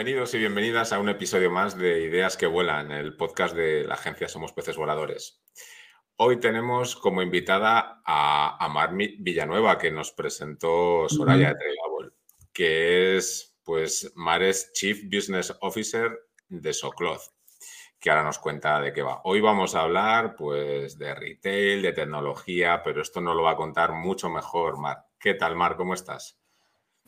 Bienvenidos y bienvenidas a un episodio más de Ideas que Vuelan, el podcast de la agencia Somos Peces Voladores. Hoy tenemos como invitada a, Marmi Villanueva, que nos presentó Soraya de Trailable, que es pues Mares Chief Business Officer de Socloth, que ahora nos cuenta de qué va. Hoy vamos a hablar pues de retail, de tecnología, pero esto nos lo va a contar mucho mejor Mar. ¿Qué tal, Mar? ¿Cómo estás?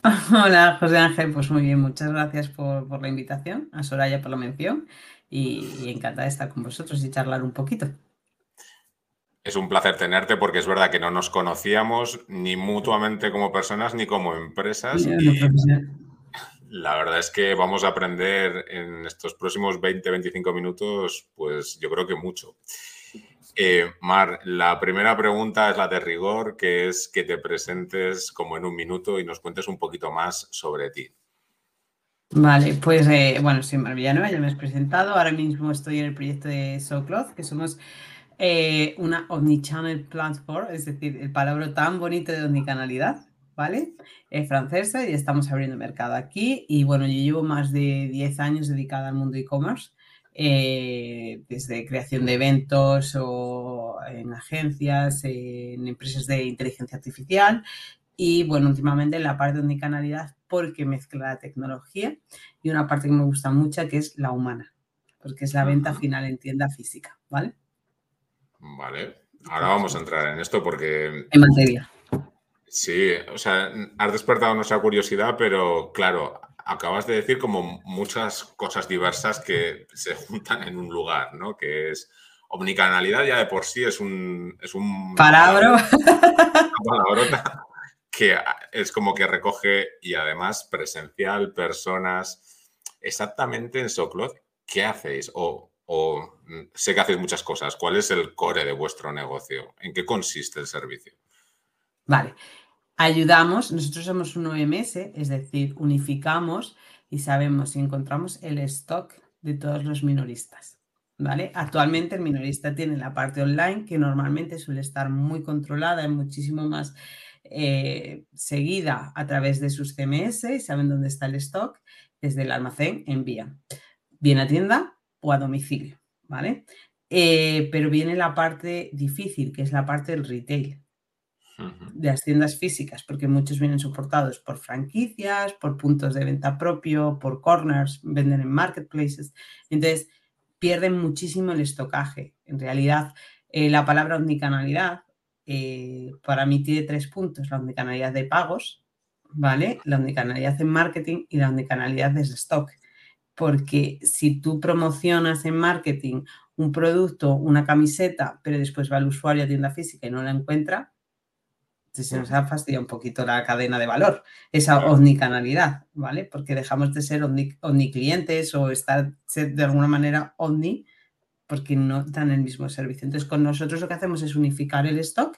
Hola, José Ángel. Pues muy bien, muchas gracias por, la invitación, a Soraya por la mención y, encantada de estar con vosotros y charlar un poquito. Es un placer tenerte porque es verdad que no nos conocíamos ni mutuamente como personas ni como empresas. la verdad es que vamos a aprender en estos próximos 20-25 minutos, pues yo creo que mucho. Eh, Mar, la primera pregunta es la de rigor, que es que te presentes como en un minuto y nos cuentes un poquito más sobre ti. Vale, pues eh, bueno, soy Mar ya me has presentado. Ahora mismo estoy en el proyecto de SoCloth, que somos eh, una omnichannel platform, es decir, el palabra tan bonito de omnicanalidad, ¿vale? Es francesa y estamos abriendo mercado aquí. Y bueno, yo llevo más de 10 años dedicada al mundo e-commerce eh, desde creación de eventos o en agencias, en empresas de inteligencia artificial y bueno, últimamente en la parte de unicanalidad porque mezcla la tecnología y una parte que me gusta mucho que es la humana, porque es la venta final en tienda física, ¿vale? Vale, ahora vamos a entrar en esto porque... En materia. Sí, o sea, has despertado nuestra curiosidad, pero claro, acabas de decir como muchas cosas diversas que se juntan en un lugar, ¿no? Que es omnicanalidad ya de por sí es un... Es un Palabra. palabrota que es como que recoge y además presencial, personas. Exactamente en Socloth, ¿qué hacéis? O, o sé que hacéis muchas cosas. ¿Cuál es el core de vuestro negocio? ¿En qué consiste el servicio? Vale ayudamos, nosotros somos un OMS, es decir, unificamos y sabemos y encontramos el stock de todos los minoristas. ¿Vale? Actualmente el minorista tiene la parte online que normalmente suele estar muy controlada y muchísimo más eh, seguida a través de sus CMS y saben dónde está el stock, desde el almacén envía, bien a tienda o a domicilio, ¿vale? Eh, pero viene la parte difícil, que es la parte del retail de las tiendas físicas, porque muchos vienen soportados por franquicias, por puntos de venta propio, por corners, venden en marketplaces. Entonces, pierden muchísimo el estocaje. En realidad, eh, la palabra omnicanalidad eh, para mí tiene tres puntos. La omnicanalidad de pagos, ¿vale? La omnicanalidad en marketing y la omnicanalidad de stock. Porque si tú promocionas en marketing un producto, una camiseta, pero después va al usuario a tienda física y no la encuentra, se nos ha fastidiado un poquito la cadena de valor, esa omnicanalidad, ¿vale? Porque dejamos de ser omniclientes o estar de alguna manera omni porque no dan el mismo servicio. Entonces, con nosotros lo que hacemos es unificar el stock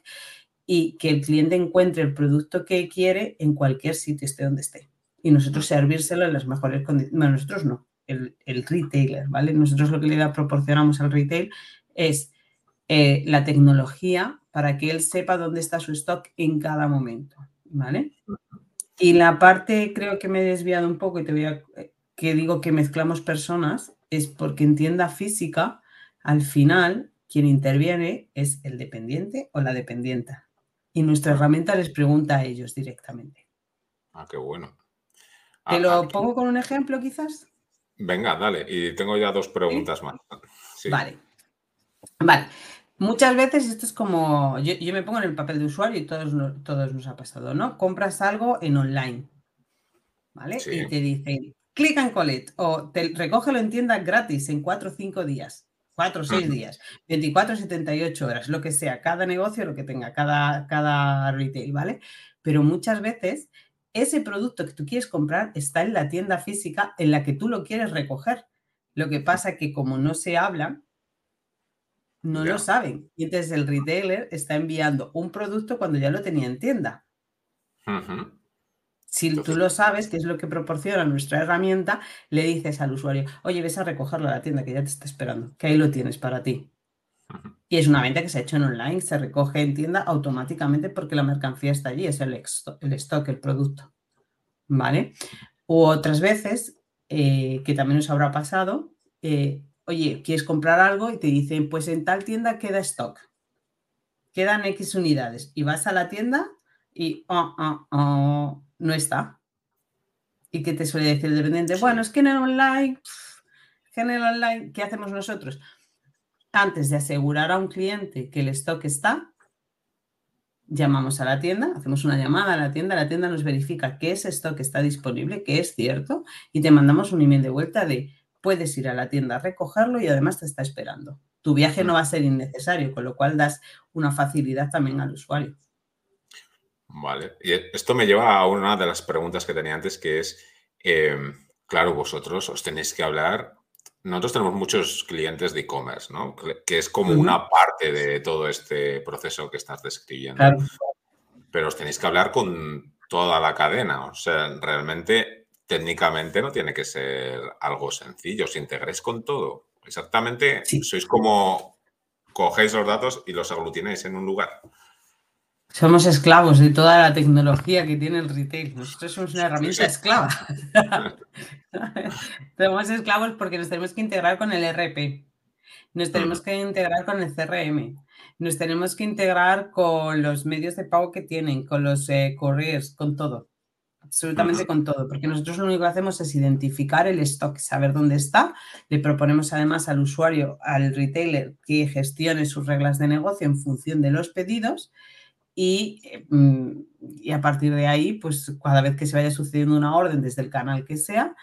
y que el cliente encuentre el producto que quiere en cualquier sitio, esté donde esté. Y nosotros servírselo en las mejores condiciones. Bueno, nosotros no, el, retailer, ¿vale? Nosotros lo que le proporcionamos al retail es eh, la tecnología para que él sepa dónde está su stock en cada momento, ¿vale? Y la parte, creo que me he desviado un poco y te voy a, que digo que mezclamos personas, es porque en tienda física, al final, quien interviene es el dependiente o la dependienta. Y nuestra herramienta les pregunta a ellos directamente. Ah, qué bueno. ¿Te lo pongo con un ejemplo quizás? Venga, dale. Y tengo ya dos preguntas más. Vale. Vale. Muchas veces esto es como, yo, me pongo en el papel de usuario y todos, todos nos ha pasado, ¿no? Compras algo en online, ¿vale? Y te dicen, clic en collect o te recógelo en tienda gratis en 4 o 5 días, 4 o 6 días, 24 o 78 horas, lo que sea, cada negocio, lo que tenga, cada, cada retail, ¿vale? Pero muchas veces ese producto que tú quieres comprar está en la tienda física en la que tú lo quieres recoger. Lo que pasa es que como no se hablan, no lo saben. Y entonces el retailer está enviando un producto cuando ya lo tenía en tienda. Si tú lo sabes, que es lo que proporciona nuestra herramienta, le dices al usuario, oye, ves a recogerlo a la tienda que ya te está esperando, que ahí lo tienes para ti. Y es una venta que se ha hecho en online, se recoge en tienda automáticamente porque la mercancía está allí, es el, el stock, el producto. ¿Vale? O otras veces eh, que también os habrá pasado, eh, oye, quieres comprar algo y te dicen, pues en tal tienda queda stock, quedan X unidades y vas a la tienda y oh, oh, oh, no está. ¿Y qué te suele decir el dependiente? Bueno, es que en el online, en el online, ¿qué hacemos nosotros? Antes de asegurar a un cliente que el stock está, llamamos a la tienda, hacemos una llamada a la tienda, la tienda nos verifica que ese stock está disponible, que es cierto, y te mandamos un email de vuelta de puedes ir a la tienda a recogerlo y además te está esperando. Tu viaje no va a ser innecesario, con lo cual das una facilidad también al usuario. Vale, y esto me lleva a una de las preguntas que tenía antes, que es, em, claro, vosotros os tenéis que hablar, nosotros tenemos muchos clientes de e-commerce, ¿no? Que es como una parte de todo este proceso que estás describiendo. Pero os tenéis que hablar con toda la cadena, o sea, realmente técnicamente no tiene que ser algo sencillo, os integréis con todo. Exactamente, sois como cogéis los datos y los aglutináis en un lugar. Somos esclavos de toda la tecnología que tiene el retail. Nosotros somos una herramienta esclava. somos esclavos porque nos tenemos que integrar con el RP, nos tenemos que integrar con el CRM, nos tenemos que integrar con los medios de pago que tienen, con los eh, couriers, con todo. Absolutamente con todo, porque nosotros lo único que hacemos es identificar el stock, saber dónde está. Le proponemos además al usuario, al retailer, que gestione sus reglas de negocio en función de los pedidos eh, mm, y, a partir de ahí, pues cada vez que se vaya sucediendo una orden desde el canal que sea,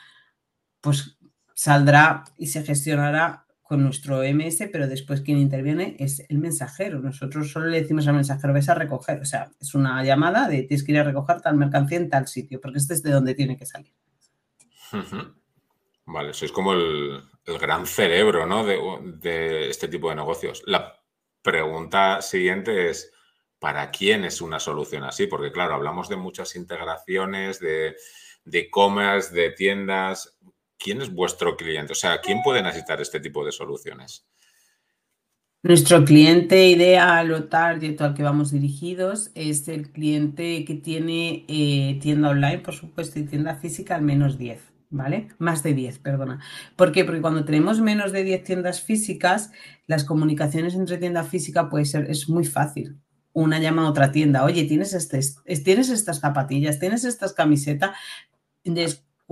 pues saldrá y se gestionará con nuestro MS, pero después quien interviene es el mensajero. Nosotros solo le decimos al mensajero, ves a recoger, o sea, es una llamada de tienes que ir a recoger tal mercancía en tal sitio, porque este es de donde tiene que salir. Vale, sois como el, gran cerebro ¿no? de, de este tipo de negocios. La pregunta siguiente es, para quién es una solución así, porque claro, hablamos de muchas integraciones, de e-commerce, de, tiendas. ¿Quién es vuestro cliente? O sea, ¿quién puede necesitar este tipo de soluciones? Nuestro cliente ideal o target al que vamos dirigidos es el cliente que tiene eh, tienda online, por supuesto, y tienda física al menos 10, ¿vale? Más de 10, perdona. ¿Por qué? Porque cuando tenemos menos de 10 tiendas físicas, las comunicaciones entre tienda física puede ser, es muy fácil una llama a otra tienda, oye, tienes, este, tienes estas zapatillas, tienes estas camisetas.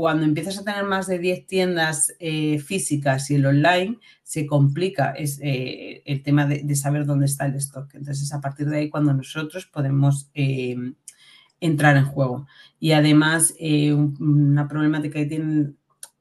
Cuando empiezas a tener más de 10 tiendas eh, físicas y el online, se complica es, eh, el tema de, saber dónde está el stock. Entonces, a partir de ahí, cuando nosotros podemos eh, entrar en juego. Y además, una problemática que tienen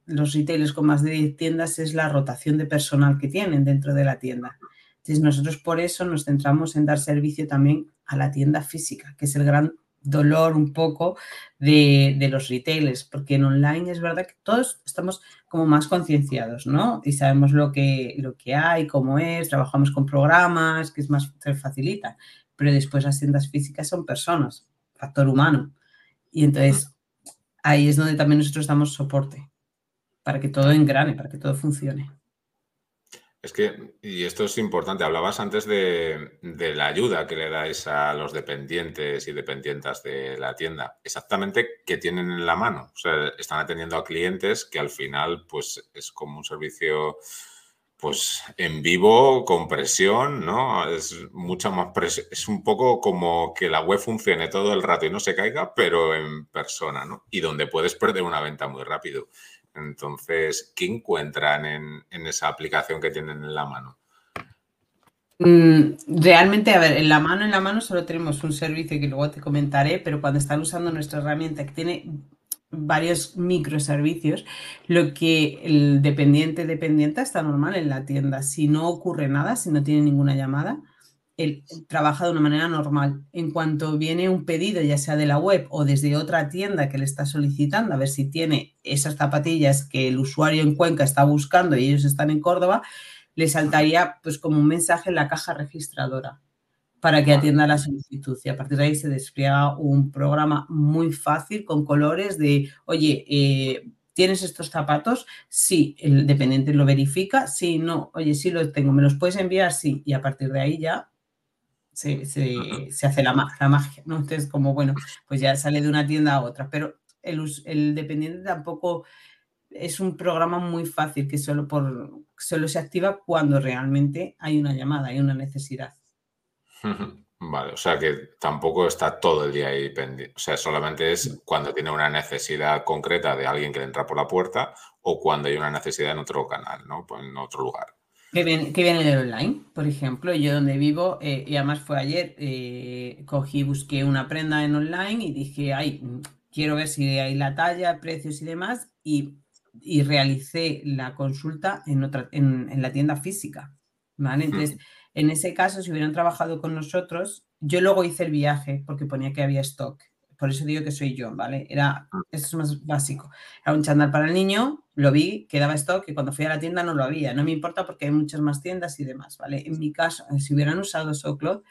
los retailers con más de 10 tiendas es la rotación de personal que tienen dentro de la tienda. Entonces, nosotros por eso nos centramos en dar servicio también a la tienda física, que es el gran dolor un poco de, los retailers, porque en online es verdad que todos estamos como más concienciados, ¿no? Y sabemos lo que, lo que hay, cómo es, trabajamos con programas, que es más, se facilita, pero después las tiendas físicas son personas, factor humano. Y entonces ahí es donde también nosotros damos soporte para que todo engrane, para que todo funcione. Es que, y esto es importante, hablabas antes de, la ayuda que le dais a los dependientes y dependientas de la tienda. Exactamente, ¿qué tienen en la mano? O sea, están atendiendo a clientes que al final, pues, es como un servicio, pues, en vivo, con presión, ¿no? Es mucha más presión. Es un poco como que la web funcione todo el rato y no se caiga, pero en persona, ¿no? Y donde puedes perder una venta muy rápido. Entonces, ¿qué encuentran en, esa aplicación que tienen en la mano? Mm, realmente, a ver, en la mano, en la mano solo tenemos un servicio que luego te comentaré, pero cuando están usando nuestra herramienta que tiene varios microservicios, lo que el dependiente dependiente está normal en la tienda. Si no ocurre nada, si no tiene ninguna llamada, él trabaja de una manera normal. En cuanto viene un pedido, ya sea de la web o desde otra tienda que le está solicitando, a ver si tiene esas zapatillas que el usuario en Cuenca está buscando y ellos están en Córdoba, le saltaría pues como un mensaje en la caja registradora para que atienda la solicitud. Y a partir de ahí se despliega un programa muy fácil con colores de, oye, eh, ¿Tienes estos zapatos? Sí, el dependiente lo verifica. Sí, no, oye, sí los tengo, ¿me los puedes enviar? Sí, y a partir de ahí ya se, hace la, magia, ¿no? Entonces, como bueno, pues ya sale de una tienda a otra, pero el, el dependiente tampoco es un programa muy fácil que solo, por, solo se activa cuando realmente hay una llamada, hay una necesidad. Vale, o sea que tampoco está todo el día ahí pendiente. O sea, solamente es cuando tiene una necesidad concreta de alguien que le entra por la puerta o cuando hay una necesidad en otro canal, ¿no? Pues en otro lugar. Que viene, que viene el online, por ejemplo. Yo donde vivo, eh, y además fue ayer, eh, cogí, busqué una prenda en online y dije, ay, quiero ver si hay la talla, precios y demás, y, realicé la consulta en, otra, en, en la tienda física. ¿Vale? Entonces, en ese caso, si hubieran trabajado con nosotros, yo luego hice el viaje porque ponía que había stock. Por eso digo que soy yo, ¿vale? Era, ah. esto es más básico. Era un chándal para el niño, lo vi, quedaba stock y cuando fui a la tienda no lo había. No me importa porque hay muchas más tiendas y demás, ¿vale? En mi caso, si hubieran usado Soclot,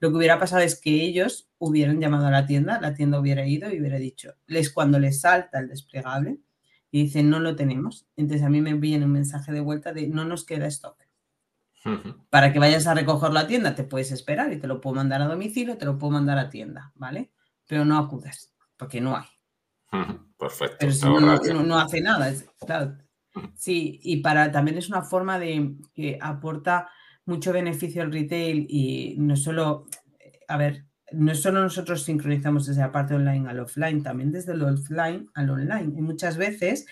lo que hubiera pasado es que ellos hubieran llamado a la tienda, la tienda hubiera ido y hubiera dicho, les cuando les salta el desplegable y dicen no lo tenemos, entonces a mí me viene un mensaje de vuelta de no nos queda stock. Para que vayas a recoger la tienda, te puedes esperar y te lo puedo mandar a domicilio, te lo puedo mandar a tienda, ¿vale? Pero no acudas, porque no hay. Perfecto. Pero si no, hace nada, claro. Sí, y para también es una forma de que aporta mucho beneficio al retail y no solo, a ver, no solo nosotros sincronizamos desde la parte online al offline, también desde el offline al online. Y muchas veces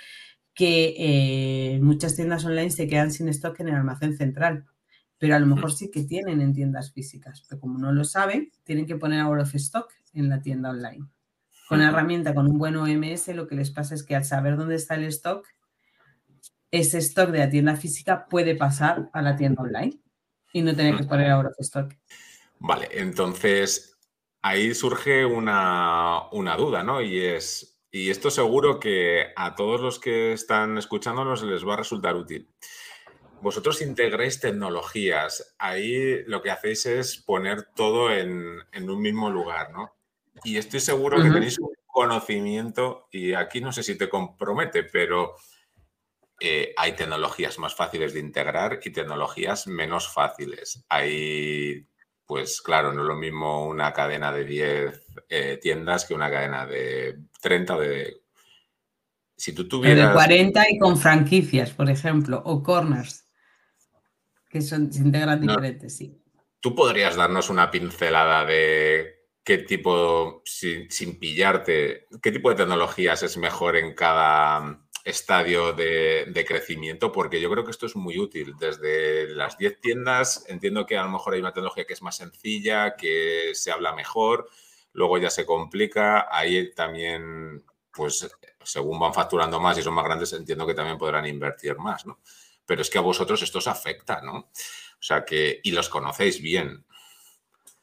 que eh, muchas tiendas online se quedan sin stock en el almacén central pero a lo mejor sí que tienen en tiendas físicas, pero como no lo saben, tienen que poner out of stock en la tienda online. Con la herramienta, con un buen OMS, lo que les pasa es que al saber dónde está el stock, ese stock de la tienda física puede pasar a la tienda online y no tener que poner out of stock. Vale, entonces ahí surge una, una duda, ¿no? Y es, y esto seguro que a todos los que están escuchándonos les va a resultar útil vosotros integráis tecnologías. Ahí lo que hacéis es poner todo en, un mismo lugar, ¿no? Y estoy seguro que tenéis un conocimiento, y aquí no sé si te compromete, pero eh, hay tecnologías más fáciles de integrar y tecnologías menos fáciles. Hay, pues claro, no es lo mismo una cadena de 10 eh, tiendas que una cadena de 30 o de... Si tú tuvieras... De 40 y con franquicias, por ejemplo, o corners que son, se integran diferentes, sí. ¿Tú podrías darnos una pincelada de qué tipo, sin, pillarte, qué tipo de tecnologías es mejor en cada estadio de, crecimiento? Porque yo creo que esto es muy útil. Desde las 10 tiendas entiendo que a lo mejor hay una tecnología que es más sencilla, que se habla mejor, luego ya se complica. Ahí también, pues según van facturando más y son más grandes, entiendo que también podrán invertir más, ¿no? pero es que a vosotros esto os afecta, ¿no? O sea que, y los conocéis bien.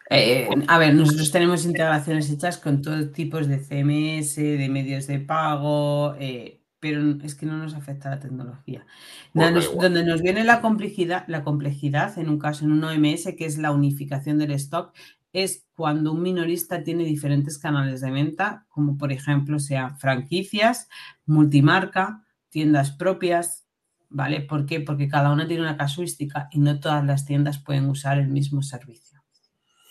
Eh, a ver, nosotros tenemos integraciones hechas con todos tipos de CMS, de medios de pago, eh, pero es que no nos afecta la tecnología. donde nos viene la complejidad, la complejidad, en un caso en un OMS, que es la unificación del stock, es cuando un minorista tiene diferentes canales de venta, como por ejemplo sean franquicias, multimarca, tiendas propias, ¿vale? ¿Por qué? Porque cada una tiene una casuística y no todas las tiendas pueden usar el mismo servicio.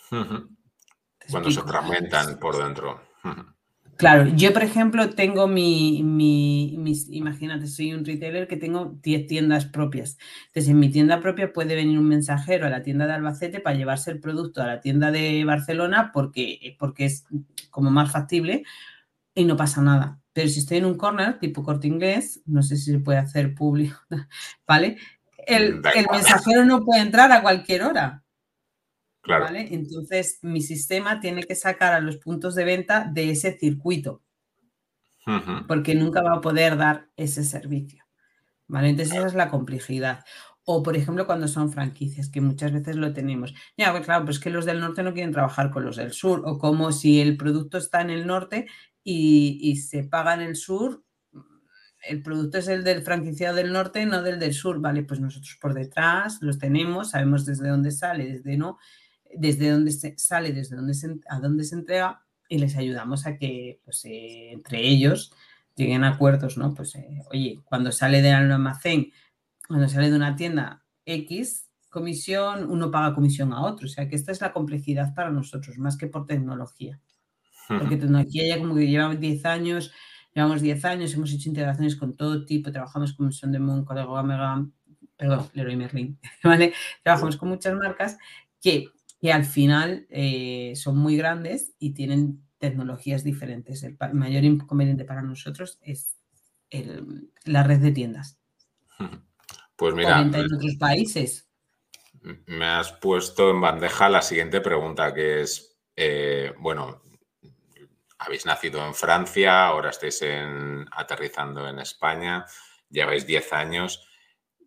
Cuando se fragmentan por dentro. Claro, yo por ejemplo tengo mi, mi, imagínate, soy un retailer que tengo 10 tiendas propias. Entonces en mi tienda propia puede venir un mensajero a la tienda de Albacete para llevarse el producto a la tienda de Barcelona porque, porque es como más factible y no pasa nada. Pero si estoy en un corner tipo corte inglés, no sé si se puede hacer público, ¿vale? El, mensajero no puede entrar a cualquier hora. Claro. ¿vale? Entonces, mi sistema tiene que sacar a los puntos de venta de ese circuito, porque nunca va a poder dar ese servicio. ¿vale? Entonces, esa es la complejidad. O, por ejemplo, cuando son franquicias, que muchas veces lo tenemos. Ya, pues claro, pues que los del norte no quieren trabajar con los del sur, o como si el producto está en el norte y, se paga en el sur, el producto es el del franquiciado del norte, no del del sur, ¿vale? Pues nosotros por detrás los tenemos, sabemos desde dónde sale, desde no, desde dónde se sale, desde dónde se, a dónde se entrega y les ayudamos a que, pues, eh, entre ellos lleguen a acuerdos, ¿no? Pues, eh, oye, cuando sale de un almacén, cuando sale de una tienda X, comisión, uno paga comisión a otro. O sea que esta es la complejidad para nosotros, más que por tecnología porque tecnología ya como que lleva 10 años, Llevamos 10 años, hemos hecho integraciones con todo tipo, trabajamos con Son de Moon, Código Omega, perdón, Leroy Merlin, ¿vale? Trabajamos con muchas marcas que, que al final eh, son muy grandes y tienen tecnologías diferentes. El mayor inconveniente para nosotros es la red de tiendas. Pues mira, en otros países. Me has puesto en bandeja la siguiente pregunta, que es, eh, bueno, habéis nacido en Francia, ahora estáis en, aterrizando en España, lleváis 10 años.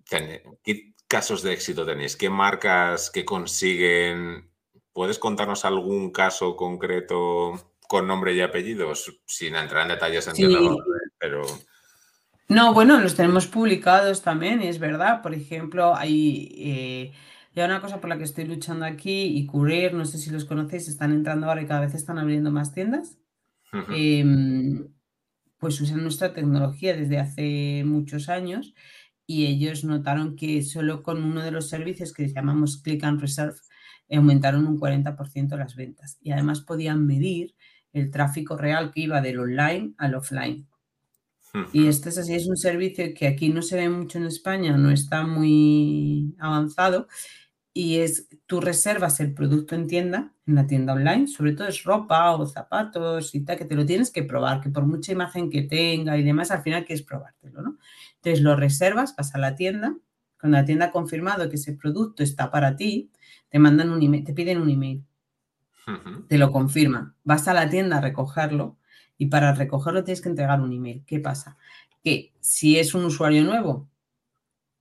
¿Qué casos de éxito tenéis? ¿Qué marcas que consiguen? ¿Puedes contarnos algún caso concreto con nombre y apellidos? Sin entrar en detalles, entiendo, pero... No, bueno, los tenemos publicados también, es verdad. Por ejemplo, hay... Eh, ya una cosa por la que estoy luchando aquí y cubrir, no sé si los conocéis, están entrando ahora y cada vez están abriendo más tiendas. Em, pues usan nuestra tecnología desde hace muchos años y ellos notaron que solo con uno de los servicios que llamamos Click and Reserve aumentaron un 40% las ventas y además podían medir el tráfico real que iba del online al offline. Y este es así, es un servicio que aquí no se ve mucho en España, no está muy avanzado y es tú reservas el producto en tienda, en la tienda online, sobre todo es ropa o zapatos y tal, que te lo tienes que probar, que por mucha imagen que tenga y demás, al final quieres probártelo, ¿no? Entonces lo reservas, vas a la tienda, con la tienda ha confirmado que ese producto está para ti, te mandan un email, te piden un email, te lo confirman, vas a la tienda a recogerlo y para recogerlo tienes que entregar un email. ¿Qué pasa? Que si es un usuario nuevo,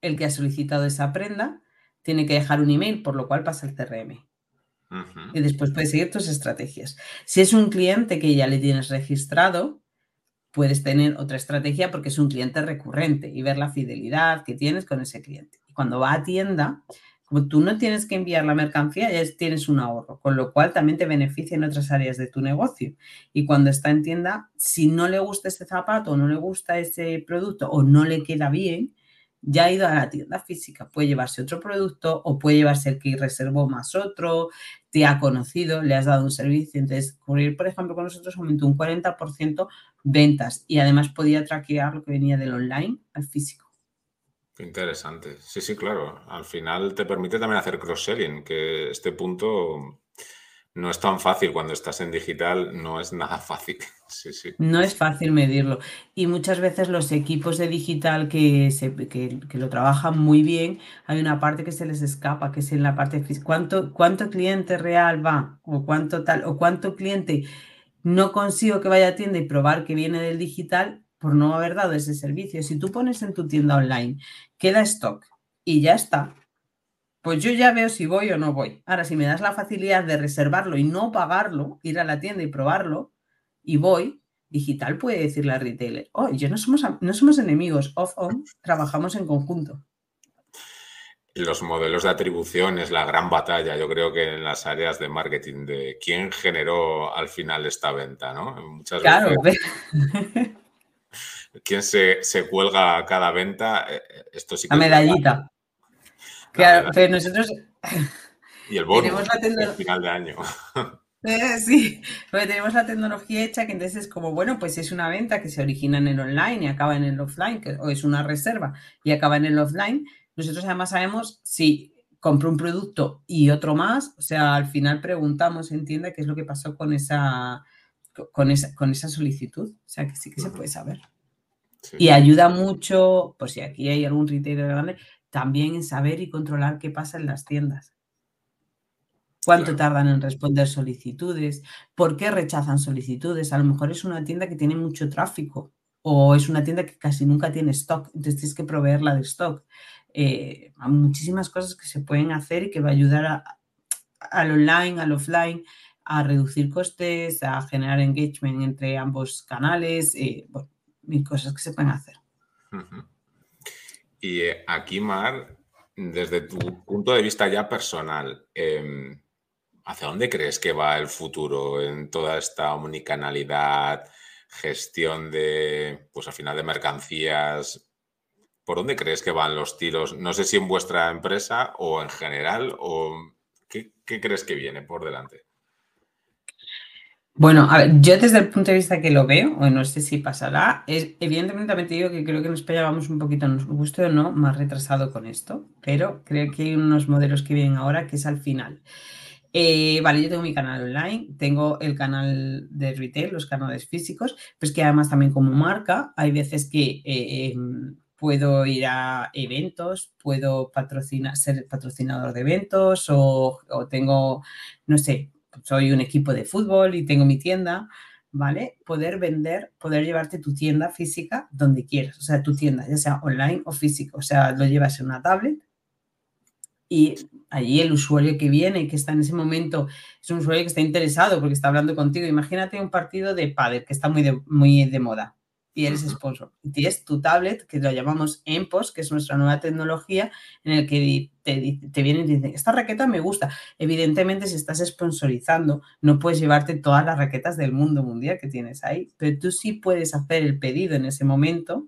el que ha solicitado esa prenda, tiene que dejar un email, por lo cual pasa el CRM. Y después puedes seguir tus estrategias. Si es un cliente que ya le tienes registrado, puedes tener otra estrategia porque es un cliente recurrente y ver la fidelidad que tienes con ese cliente. Y cuando va a tienda, como tú no tienes que enviar la mercancía, ya tienes un ahorro, con lo cual también te beneficia en otras áreas de tu negocio. Y cuando está en tienda, si no le gusta ese zapato o no le gusta ese producto o no le queda bien, ya ha ido a la tienda física, puede llevarse otro producto o puede llevarse el que reservó más otro, te ha conocido, le has dado un servicio. Entonces, cubrir, por ejemplo, con nosotros aumentó un 40% ventas y además podía traquear lo que venía del online al físico. interesante. Sí, sí, claro. Al final te permite también hacer cross-selling, que este punto no es tan fácil cuando estás en digital, no es nada fácil. Sí, sí. No es fácil medirlo. Y muchas veces los equipos de digital que, se, que, lo trabajan muy bien, hay una parte que se les escapa, que es en la parte ¿Cuánto, cuánto cliente real va? O cuánto tal, o cuánto cliente no consigo que vaya a tienda y probar que viene del digital por no haber dado ese servicio. Si tú pones en tu tienda online, queda stock y ya está, pues yo ya veo si voy o no voy. Ahora, si me das la facilidad de reservarlo y no pagarlo, ir a la tienda y probarlo, y voy, digital puede decirle al retailer, oh, yo no somos, no somos enemigos, off-on, trabajamos en conjunto. Los modelos de atribución es la gran batalla, yo creo que en las áreas de marketing, de quién generó al final esta venta, ¿no? Muchas claro. ¿Quién se, se, cuelga a cada venta? Eh, eh, esto sí que la medallita. Claro, pero nosotros... Y el bono al final de año. Eh, sí, porque tenemos la tecnología hecha que entonces es como, bueno, pues es una venta que se origina en el online y acaba en el offline, o es una reserva y acaba en el offline. Nosotros además sabemos si compro un producto y otro más, o sea, al final preguntamos en tienda qué es lo que pasó con esa, con esa, con esa solicitud. O sea, que sí que se puede saber. Y ayuda mucho, por si aquí hay algún retailer grande, también en saber y controlar qué pasa en las tiendas. ¿Cuánto tardan en responder solicitudes? ¿Por qué rechazan solicitudes? A lo mejor es una tienda que tiene mucho tráfico o es una tienda que casi nunca tiene stock, entonces tienes que proveerla de stock. Eh, hay muchísimas cosas que se pueden hacer y que va a ayudar al online, al offline, a reducir costes, a generar engagement entre ambos canales, eh, bueno, mil cosas que se pueden hacer. Y eh, aquí, Mar, desde tu punto de vista ya personal, em, ¿Hacia dónde crees que va el futuro en toda esta omnicanalidad, gestión de, pues al final de mercancías? ¿Por dónde crees que van los tiros? No sé si en vuestra empresa o en general, o qué, crees que viene por delante? Bueno, a ver, yo desde el punto de vista que lo veo, o no sé si pasará, es, evidentemente también te digo que creo que en España un poquito, nos guste o no, más retrasado con esto, pero creo que hay unos modelos que vienen ahora que es al final. Eh, vale, yo tengo mi canal online, tengo el canal de retail, los canales físicos, pues que además también como marca, hay veces que eh, em, puedo ir a eventos, puedo patrocinar, ser patrocinador de eventos o tengo, no sé, soy un equipo de fútbol y tengo mi tienda, ¿vale? Poder vender, poder llevarte tu tienda física donde quieras, o sea, tu tienda, ya sea online o físico, o sea, lo llevas en una tablet y allí el usuario que viene, que está en ese momento, es un usuario que está interesado porque está hablando contigo. Imagínate un partido de pádel que está muy de, muy de moda y eres sponsor. Tienes tu tablet, que lo llamamos EMPOS, que es nuestra nueva tecnología, en el que te, te vienen y dicen, esta raqueta me gusta. Evidentemente, si estás sponsorizando, no puedes llevarte todas las raquetas del mundo mundial que tienes ahí, pero tú sí puedes hacer el pedido en ese momento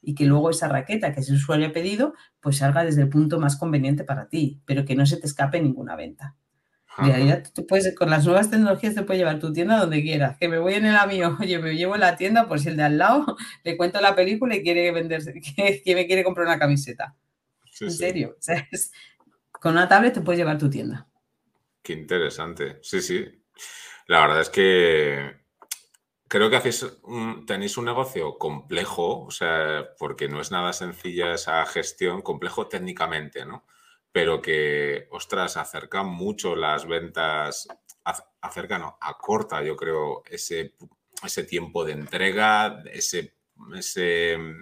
y que luego esa raqueta que ese usuario ha pedido, pues salga desde el punto más conveniente para ti, pero que no se te escape ninguna venta. Tú puedes, con las nuevas tecnologías te puedes llevar tu tienda donde quieras. Que me voy en el avión, oye, me llevo en la tienda, pues el de al lado le cuento la película y quiere venderse, que, me quiere comprar una camiseta. en serio. con una tablet te puedes llevar tu tienda. Qué interesante. Sí, sí. La verdad es que creo que hacéis tenéis un negocio complejo, o sea, porque no es nada sencilla esa gestión, complejo técnicamente, ¿no? Pero que, ostras, acerca mucho las ventas, acerca, no, acorta, yo creo, ese, ese tiempo de entrega, ese,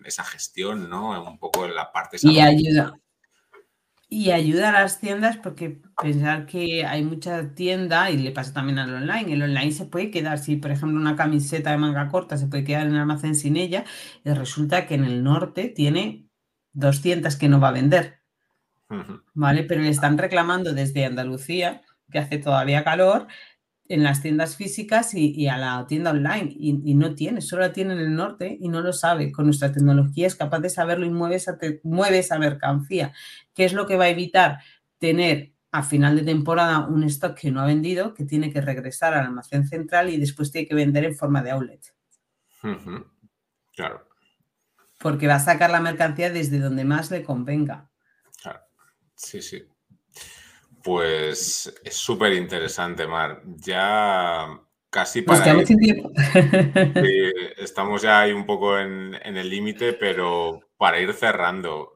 esa gestión, ¿no? Un poco en la parte... Y ayuda. Y ayuda a las tiendas porque pensar que hay mucha tienda y le pasa también al online. El online se puede quedar, si por ejemplo una camiseta de manga corta se puede quedar en el almacén sin ella, y resulta que en el norte tiene 200 que no va a vender. ¿Vale? Pero le están reclamando desde Andalucía, que hace todavía calor, en las tiendas físicas y, a la tienda online. Y, no tiene, solo la tiene en el norte y no lo sabe. Con nuestra tecnología es capaz de saberlo y mueve esa, mueve esa mercancía. ¿Qué es lo que va a evitar? Tener a final de temporada un stock que no ha vendido, que tiene que regresar al almacén central y después tiene que vender en forma de outlet. Claro. Porque va a sacar la mercancía desde donde más le convenga. Sí, sí. Pues es súper interesante, Mar. Ya casi para. estamos ya ahí un poco en, el límite, pero para ir cerrando,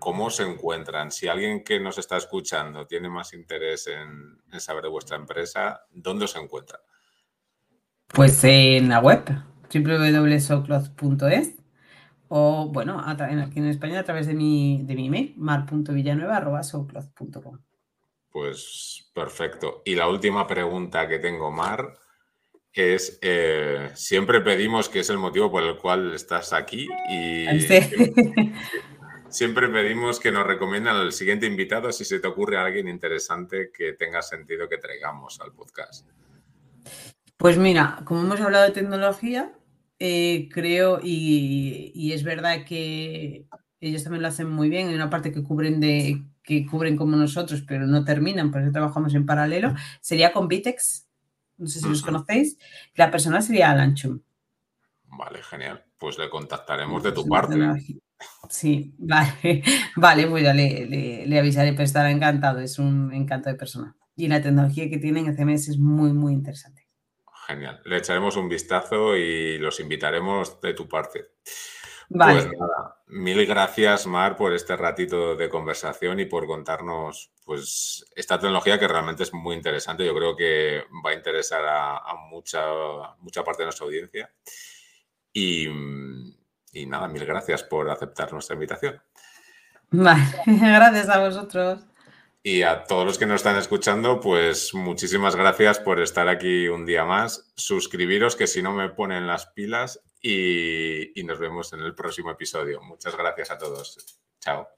¿cómo se encuentran? Si alguien que nos está escuchando tiene más interés en, saber de vuestra empresa, ¿dónde os encuentra? Pues en la web www.socloth.es o bueno, aquí en España a través de mi, de mi email, mar.villanueva.com. Pues perfecto. Y la última pregunta que tengo, Mar, es, eh, siempre pedimos que es el motivo por el cual estás aquí y siempre, pedimos que nos recomiendan al siguiente invitado si se te ocurre alguien interesante que tenga sentido que traigamos al podcast. Pues mira, como hemos hablado de tecnología, eh, creo, y, es verdad que ellos también lo hacen muy bien. Hay una parte que cubren de que cubren como nosotros, pero no terminan, por eso trabajamos en paralelo. Sería con Vitex, no sé si los conocéis. La persona sería Alan Chum. Vale, genial. Pues le contactaremos de tu parte. Sí, vale, vale, pues ya le, le, avisaré, pero estará encantado, es un encanto de persona. Y la tecnología que tienen en CMS es muy, muy interesante. Genial. Le echaremos un vistazo y los invitaremos de tu parte. Pues nada, mil gracias, Mar, por este ratito de conversación y por contarnos pues, esta tecnología que realmente es muy interesante. Yo creo que va a interesar a, mucha, mucha parte de nuestra audiencia. Y, y, nada, mil gracias por aceptar nuestra invitación. Vale, gracias a vosotros. Y a todos los que nos están escuchando, pues muchísimas gracias por estar aquí un día más. Suscribiros, que si no me ponen las pilas, y, y nos vemos en el próximo episodio. Muchas gracias a todos. Chao.